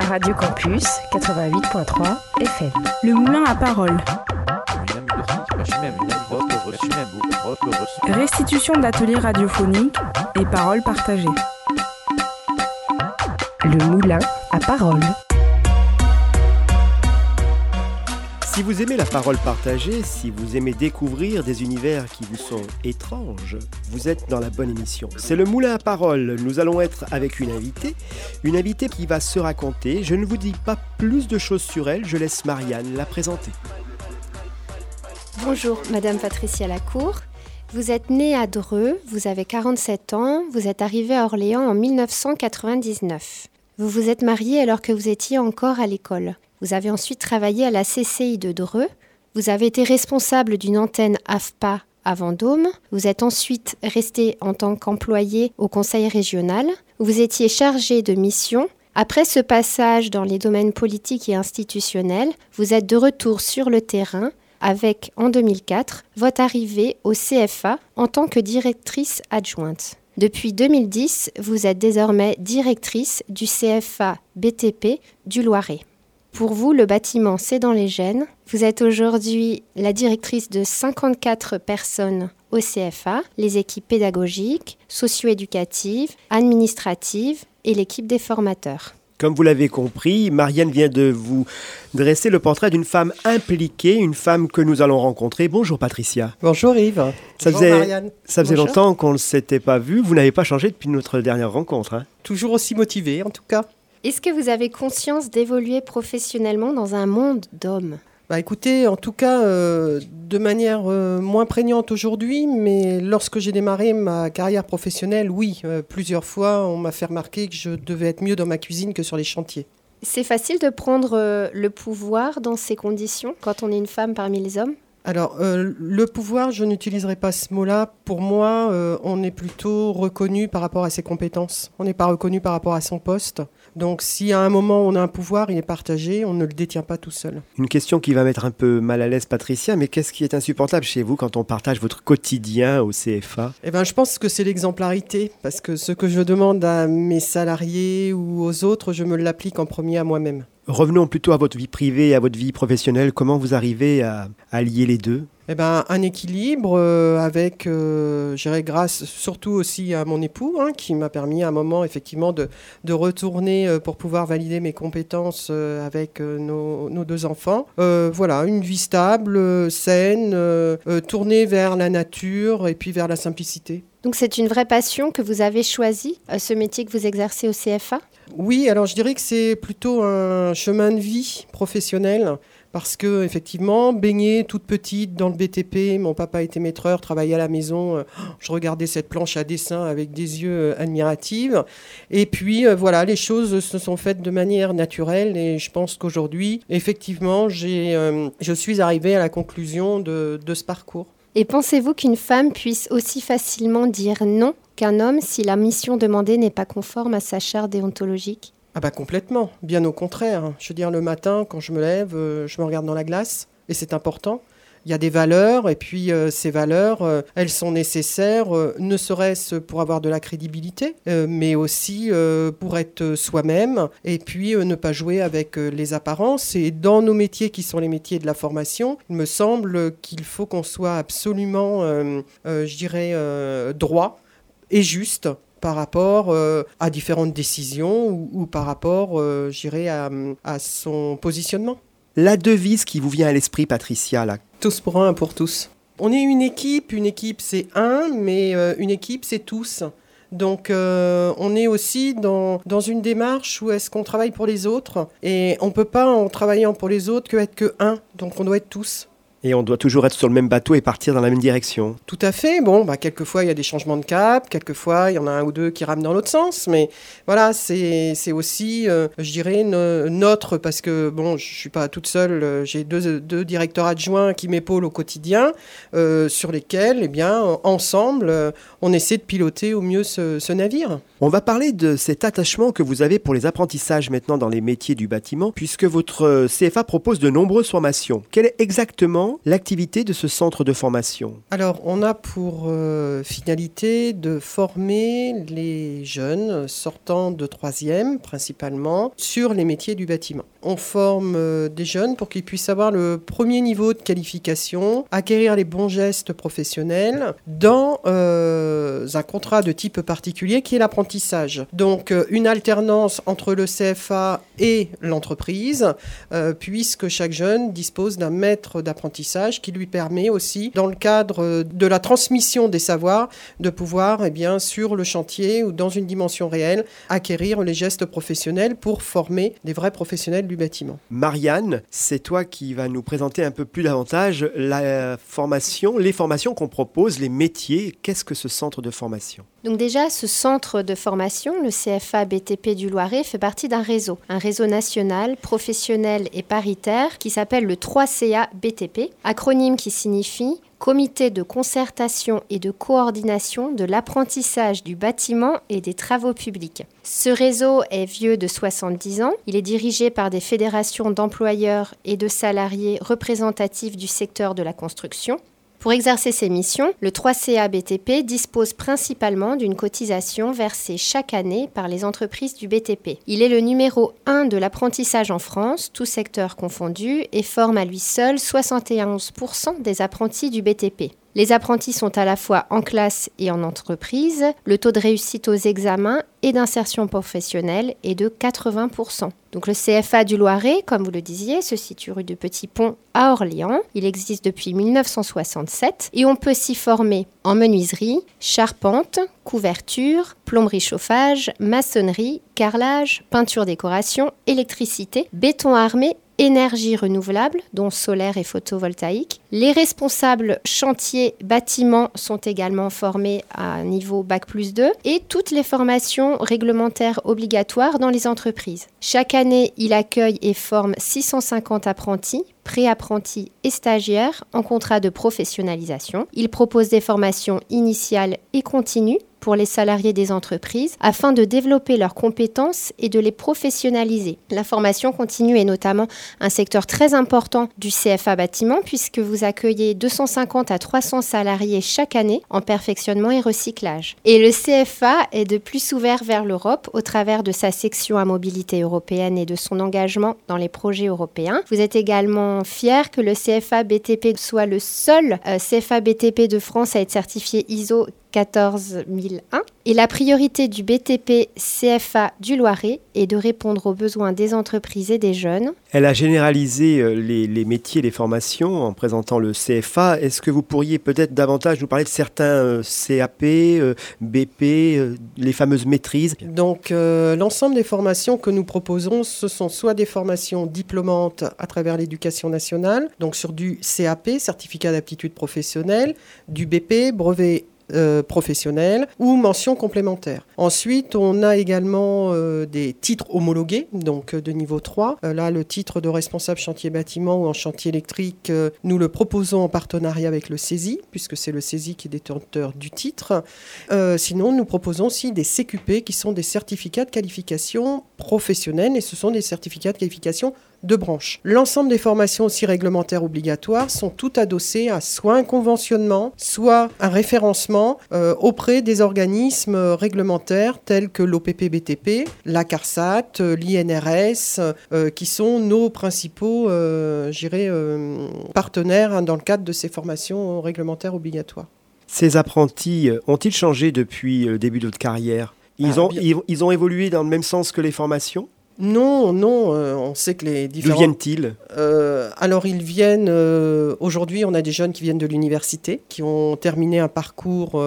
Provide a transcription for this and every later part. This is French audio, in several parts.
Radio Campus 88.3 FM. Le moulin à parole. Restitution d'ateliers radiophoniques et paroles partagées. Le moulin à parole. Si vous aimez la parole partagée, si vous aimez découvrir des univers qui vous sont étranges, vous êtes dans la bonne émission. C'est le Moulin à Parole. Nous allons être avec une invitée, une invitée qui va se raconter. Je ne vous dis pas plus de choses sur elle, je laisse Marianne la présenter. Bonjour, Madame Patricia Lacour. Vous êtes née à Dreux, vous avez 47 ans, vous êtes arrivée à Orléans en 1999. Vous vous êtes mariée alors que vous étiez encore à l'école. Vous avez ensuite travaillé à la CCI de Dreux. Vous avez été responsable d'une antenne AFPA à Vendôme. Vous êtes ensuite resté en tant qu'employé au conseil régional. Vous étiez chargé de mission. Après ce passage dans les domaines politiques et institutionnels, vous êtes de retour sur le terrain avec, en 2004, votre arrivée au CFA en tant que directrice adjointe. Depuis 2010, vous êtes désormais directrice du CFA BTP du Loiret. Pour vous, le bâtiment, c'est dans les gènes. Vous êtes aujourd'hui la directrice de 54 personnes au CFA, les équipes pédagogiques, socio-éducatives, administratives et l'équipe des formateurs. Comme vous l'avez compris, Marianne vient de vous dresser le portrait d'une femme impliquée, une femme que nous allons rencontrer. Bonjour Patricia. Bonjour Yves. Ça Bonjour faisait, Marianne. Ça faisait Bonjour. longtemps qu'on ne s'était pas vu. Vous n'avez pas changé depuis notre dernière rencontre. hein Toujours aussi motivé en tout cas. Est-ce que vous avez conscience d'évoluer professionnellement dans un monde d'hommes? Bah écoutez, en tout cas, euh, de manière euh, moins prégnante aujourd'hui, mais lorsque j'ai démarré ma carrière professionnelle, oui, euh, plusieurs fois, on m'a fait remarquer que je devais être mieux dans ma cuisine que sur les chantiers. C'est facile de prendre le pouvoir dans ces conditions quand on est une femme parmi les hommes? Alors, euh, le pouvoir, je n'utiliserai pas ce mot-là. Pour moi, euh, on est plutôt reconnu par rapport à ses compétences. On n'est pas reconnu par rapport à son poste. Donc, si à un moment on a un pouvoir, il est partagé, on ne le détient pas tout seul. Une question qui va mettre un peu mal à l'aise Patricia, mais qu'est-ce qui est insupportable chez vous quand on partage votre quotidien au CFA Eh ben, je pense que c'est l'exemplarité, parce que ce que je demande à mes salariés ou aux autres, je me l'applique en premier à moi-même. Revenons plutôt à votre vie privée et à votre vie professionnelle. Comment vous arrivez à, à lier les deux? Eh ben, un équilibre euh, avec, euh, je dirais, grâce surtout aussi à mon époux, hein, qui m'a permis à un moment effectivement de, de retourner euh, pour pouvoir valider mes compétences euh, avec euh, nos, nos deux enfants. Euh, voilà, une vie stable, euh, saine, euh, euh, tournée vers la nature et puis vers la simplicité. Donc c'est une vraie passion que vous avez choisie, euh, ce métier que vous exercez au CFA Oui, alors je dirais que c'est plutôt un chemin de vie professionnel. Parce que effectivement, baignée toute petite dans le BTP, mon papa était maîtreur, travaillait à la maison. euh, Je regardais cette planche à dessin avec des yeux euh, admiratifs. Et puis euh, voilà, les choses se sont faites de manière naturelle. Et je pense qu'aujourd'hui, effectivement, j'ai, je suis arrivée à la conclusion de ce parcours. Et pensez-vous qu'une femme puisse aussi facilement dire non qu'un homme si la mission demandée n'est pas conforme à sa charte déontologique Ah bah complètement, bien au contraire. Je veux dire, le matin, quand je me lève, euh, je me regarde dans la glace, et c'est important. Il y a des valeurs, et puis euh, ces valeurs, euh, elles sont nécessaires, ne serait-ce pour avoir de la crédibilité, mais aussi pour être soi-même, et puis ne pas jouer avec les apparences. Et dans nos métiers qui sont les métiers de la formation, il me semble qu'il faut qu'on soit absolument, je dirais, droit et juste par rapport euh, à différentes décisions ou, ou par rapport, euh, je dirais, à, à son positionnement. La devise qui vous vient à l'esprit, Patricia, là, Tous pour un, pour tous. On est une équipe, une équipe c'est un, mais euh, une équipe c'est tous. Donc euh, on est aussi dans, dans une démarche où est-ce qu'on travaille pour les autres et on peut pas en travaillant pour les autres que être que un, donc on doit être tous. Et on doit toujours être sur le même bateau et partir dans la même direction. Tout à fait. Bon, bah, quelquefois, il y a des changements de cap. Quelquefois, il y en a un ou deux qui rament dans l'autre sens. Mais voilà, c'est aussi, euh, je dirais, no- notre, parce que, bon, je suis pas toute seule. euh, J'ai deux, deux directeurs adjoints qui m'épaulent au quotidien, euh, sur lesquels, eh bien, ensemble, euh, on essaie de piloter au mieux ce, ce navire. On va parler de cet attachement que vous avez pour les apprentissages maintenant dans les métiers du bâtiment, puisque votre CFA propose de nombreuses formations. Quelle est exactement l'activité de ce centre de formation Alors, on a pour euh, finalité de former les jeunes sortant de troisième, principalement, sur les métiers du bâtiment. On forme euh, des jeunes pour qu'ils puissent avoir le premier niveau de qualification, acquérir les bons gestes professionnels dans euh, un contrat de type particulier qui est l'apprentissage. Donc, une alternance entre le CFA et l'entreprise, puisque chaque jeune dispose d'un maître d'apprentissage qui lui permet aussi, dans le cadre de la transmission des savoirs, de pouvoir, eh bien, sur le chantier ou dans une dimension réelle, acquérir les gestes professionnels pour former des vrais professionnels du bâtiment. Marianne, c'est toi qui vas nous présenter un peu plus davantage la formation, les formations qu'on propose, les métiers. Qu'est-ce que ce centre de formation? Donc déjà, ce centre de formation, le CFA BTP du Loiret, fait partie d'un réseau, un réseau national, professionnel et paritaire qui s'appelle le 3CA BTP, acronyme qui signifie Comité de concertation et de coordination de l'apprentissage du bâtiment et des travaux publics. Ce réseau est vieux de 70 ans. Il est dirigé par des fédérations d'employeurs et de salariés représentatifs du secteur de la construction. Pour exercer ses missions, le 3CA BTP dispose principalement d'une cotisation versée chaque année par les entreprises du BTP. Il est le numéro 1 de l'apprentissage en France, tout secteur confondu, et forme à lui seul 71% des apprentis du BTP. Les apprentis sont à la fois en classe et en entreprise. Le taux de réussite aux examens et d'insertion professionnelle est de 80%. Donc le CFA du Loiret, comme vous le disiez, se situe rue de Petit Pont à Orléans. Il existe depuis 1967 et on peut s'y former en menuiserie, charpente, couverture, plomberie chauffage, maçonnerie, carrelage, peinture décoration, électricité, béton armé énergie renouvelable, dont solaire et photovoltaïque. Les responsables chantiers bâtiments sont également formés à niveau Bac plus 2 et toutes les formations réglementaires obligatoires dans les entreprises. Chaque année, il accueille et forme 650 apprentis pré-apprentis et stagiaires en contrat de professionnalisation. Il propose des formations initiales et continues pour les salariés des entreprises afin de développer leurs compétences et de les professionnaliser. La formation continue est notamment un secteur très important du CFA bâtiment puisque vous accueillez 250 à 300 salariés chaque année en perfectionnement et recyclage. Et le CFA est de plus ouvert vers l'Europe au travers de sa section à mobilité européenne et de son engagement dans les projets européens. Vous êtes également fier que le CFA BTP soit le seul euh, CFA BTP de France à être certifié ISO 14001. Et la priorité du BTP CFA du Loiret est de répondre aux besoins des entreprises et des jeunes. Elle a généralisé euh, les, métiers, les formations en présentant le CFA. Est-ce que vous pourriez peut-être davantage nous parler de certains euh, CAP, euh, BP, les fameuses maîtrises? Donc l'ensemble des formations que nous proposons, ce sont soit des formations diplômantes à travers l'éducation nationale, donc sur du CAP, certificat d'aptitude professionnelle, du BP, brevet euh, professionnelle ou mention complémentaire. Ensuite, on a également euh, des titres homologués, donc euh, de niveau 3. là, le titre de responsable chantier bâtiment ou en chantier électrique, nous le proposons en partenariat avec le CESI, puisque c'est le CESI qui est détenteur du titre. sinon, nous proposons aussi des CQP, qui sont des certificats de qualification professionnelle, et ce sont des certificats de qualification de branches. L'ensemble des formations aussi réglementaires obligatoires sont toutes adossées à soit un conventionnement, soit un référencement euh, auprès des organismes réglementaires tels que l'OPP-BTP, la CARSAT, euh, l'INRS, euh, qui sont nos principaux partenaires hein, dans le cadre de ces formations réglementaires obligatoires. Ces apprentis ont-ils changé depuis le début de votre carrière? Ils, ah, ont, ils ont évolué dans le même sens que les formations? Non, non, euh, on sait que les différents... D'où viennent-ils? Euh, Alors, ils viennent... Euh, aujourd'hui, on a des jeunes qui viennent de l'université, qui ont terminé un parcours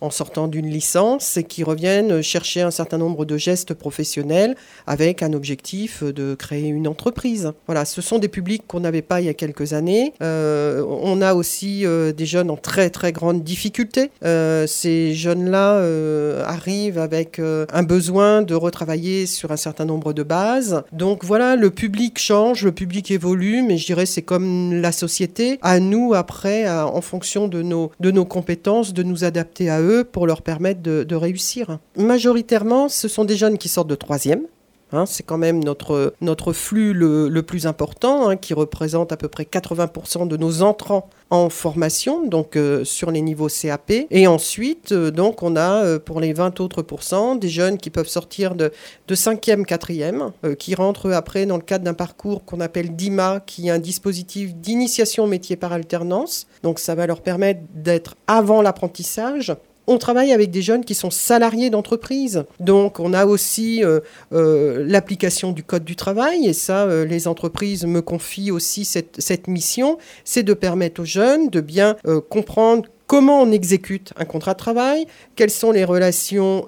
en sortant d'une licence et qui reviennent chercher un certain nombre de gestes professionnels avec un objectif de créer une entreprise. Voilà, ce sont des publics qu'on n'avait pas il y a quelques années. on a aussi des jeunes en très, très grande difficulté. ces jeunes-là arrivent avec un besoin de retravailler sur un certain nombre de Donc voilà, le public change, le public évolue, mais je dirais c'est comme la société. À nous, après, en fonction de nos, de nos compétences, de nous adapter à eux pour leur permettre de, réussir. Majoritairement, ce sont des jeunes qui sortent de troisième Hein, c'est quand même notre, notre flux le, le plus important, hein, qui représente à peu près 80% de nos entrants en formation, donc euh, sur les niveaux CAP. Et ensuite, euh, donc, on a euh, pour les 20 autres pourcents des jeunes qui peuvent sortir de, de 5e, 4e, qui rentrent après dans le cadre d'un parcours qu'on appelle DIMA, qui est un dispositif d'initiation métier par alternance. Donc, ça va leur permettre d'être avant l'apprentissage on travaille avec des jeunes qui sont salariés d'entreprise. Donc on a aussi euh, euh, l'application du Code du travail, et ça, euh, les entreprises me confient aussi cette, cette mission, c'est de permettre aux jeunes de bien comprendre comment on exécute un contrat de travail, quelles sont les relations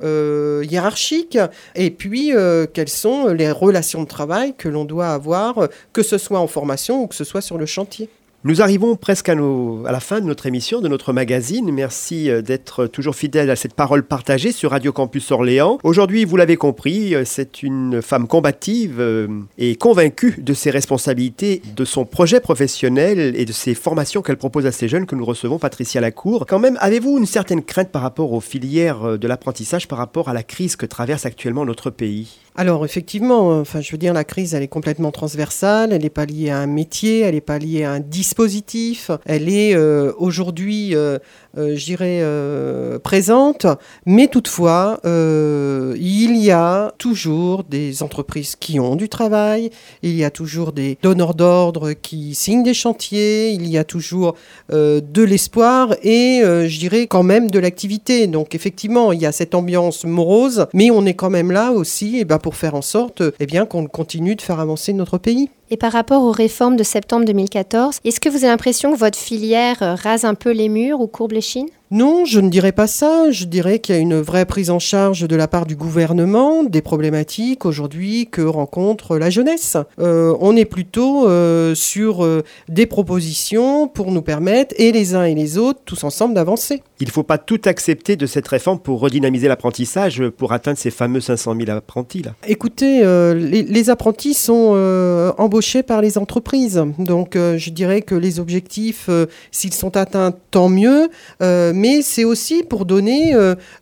hiérarchiques, et puis quelles sont les relations de travail que l'on doit avoir, que ce soit en formation ou que ce soit sur le chantier. Nous arrivons presque à, la fin de notre émission, de notre magazine. Merci euh, d'être toujours fidèle à cette parole partagée sur Radio Campus Orléans. Aujourd'hui, vous l'avez compris, euh, c'est une femme combative euh, et convaincue de ses responsabilités, de son projet professionnel et de ses formations qu'elle propose à ces jeunes que nous recevons, Patricia Lacour. Quand même, avez-vous une certaine crainte par rapport aux filières de l'apprentissage, par rapport à la crise que traverse actuellement notre pays? Alors effectivement, enfin je veux dire la crise elle est complètement transversale, elle n'est pas liée à un métier, elle n'est pas liée à un elle est euh, aujourd'hui euh, euh, dirais, euh, présente. Mais toutefois, euh, il y a toujours des entreprises qui ont du travail, il y a toujours des donneurs d'ordre qui signent des chantiers, il y a toujours de l'espoir et, je dirais, quand même de l'activité. Donc, effectivement, il y a cette ambiance morose, mais on est quand même là aussi et eh ben, pour faire en sorte eh bien, qu'on continue de faire avancer notre pays. Et par rapport aux réformes de septembre 2014, est-ce que vous avez l'impression que votre filière euh, rase un peu les murs ou courbe les chines non, je ne dirais pas ça. Je dirais qu'il y a une vraie prise en charge de la part du gouvernement des problématiques aujourd'hui que rencontre la jeunesse. Euh, on est plutôt euh, sur des propositions pour nous permettre, et les uns et les autres, tous ensemble, d'avancer. Il ne faut pas tout accepter de cette réforme pour redynamiser l'apprentissage, pour atteindre ces fameux 500 000 apprentis. Là. Écoutez, les, les, apprentis sont embauchés par les entreprises. Donc euh, je dirais que les objectifs, euh, s'ils sont atteints, tant mieux, euh, mais c'est aussi pour donner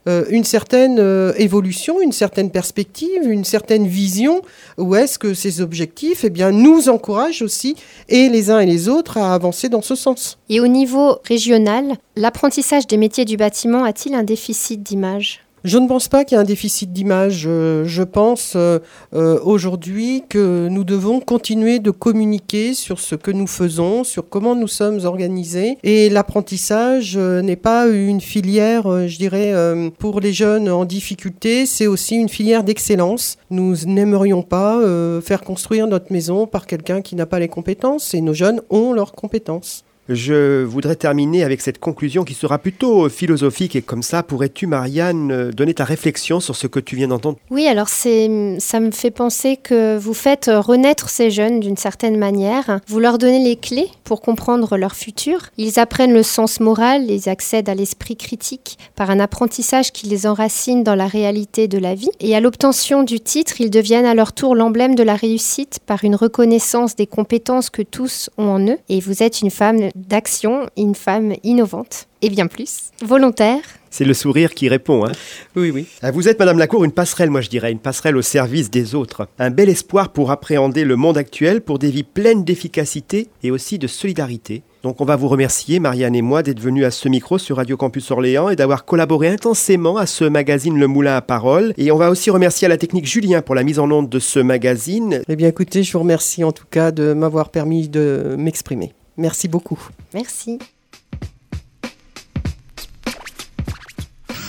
une certaine évolution, une certaine perspective, une certaine vision, où est-ce que ces objectifs eh nous encouragent aussi, et les uns et les autres, à avancer dans ce sens. Et au niveau régional, l'apprentissage des métiers du bâtiment a-t-il un déficit d'image? Je ne pense pas qu'il y ait un déficit d'image. Je pense euh, euh, aujourd'hui que nous devons continuer de communiquer sur ce que nous faisons, sur comment nous sommes organisés. Et l'apprentissage euh, n'est pas une filière, je dirais, pour les jeunes en difficulté, c'est aussi une filière d'excellence. Nous n'aimerions pas faire construire notre maison par quelqu'un qui n'a pas les compétences et nos jeunes ont leurs compétences. Je voudrais terminer avec cette conclusion qui sera plutôt philosophique et comme ça, pourrais-tu, Marianne, donner ta réflexion sur ce que tu viens d'entendre? Oui, alors c'est, ça me fait penser que vous faites renaître ces jeunes d'une certaine manière. Vous leur donnez les clés pour comprendre leur futur. Ils apprennent le sens moral, ils accèdent à l'esprit critique par un apprentissage qui les enracine dans la réalité de la vie. Et à l'obtention du titre, ils deviennent à leur tour l'emblème de la réussite par une reconnaissance des compétences que tous ont en eux. Et vous êtes une femme d'action, une femme innovante et bien plus, volontaire. C'est le sourire qui répond. Hein oui, oui. Ah, vous êtes, Madame Lacour, une passerelle, moi je dirais, une passerelle au service des autres. Un bel espoir pour appréhender le monde actuel, pour des vies pleines d'efficacité et aussi de solidarité. Donc on va vous remercier, Marianne et moi, d'être venus à ce micro sur Radio Campus Orléans et d'avoir collaboré intensément à ce magazine Le Moulin à Parole. Et on va aussi remercier à la technique Julien pour la mise en onde de ce magazine. Eh bien écoutez, je vous remercie en tout cas de m'avoir permis de m'exprimer. Merci beaucoup. Merci.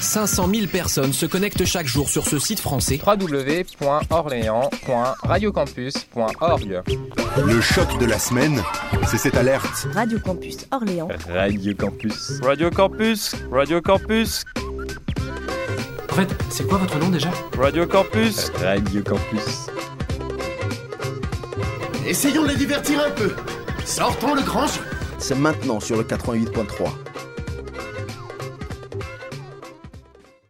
500 000 personnes se connectent chaque jour sur ce site français www.orléans.radiocampus.org. Le choc de la semaine, c'est cette alerte. Radio Campus Orléans. Radio Campus. Radio Campus. Radio Campus. En fait, c'est quoi votre nom déjà? Radio Campus. Radio Campus. Essayons de les divertir un peu. Sortons le grand jeu. C'est maintenant sur le 88.3.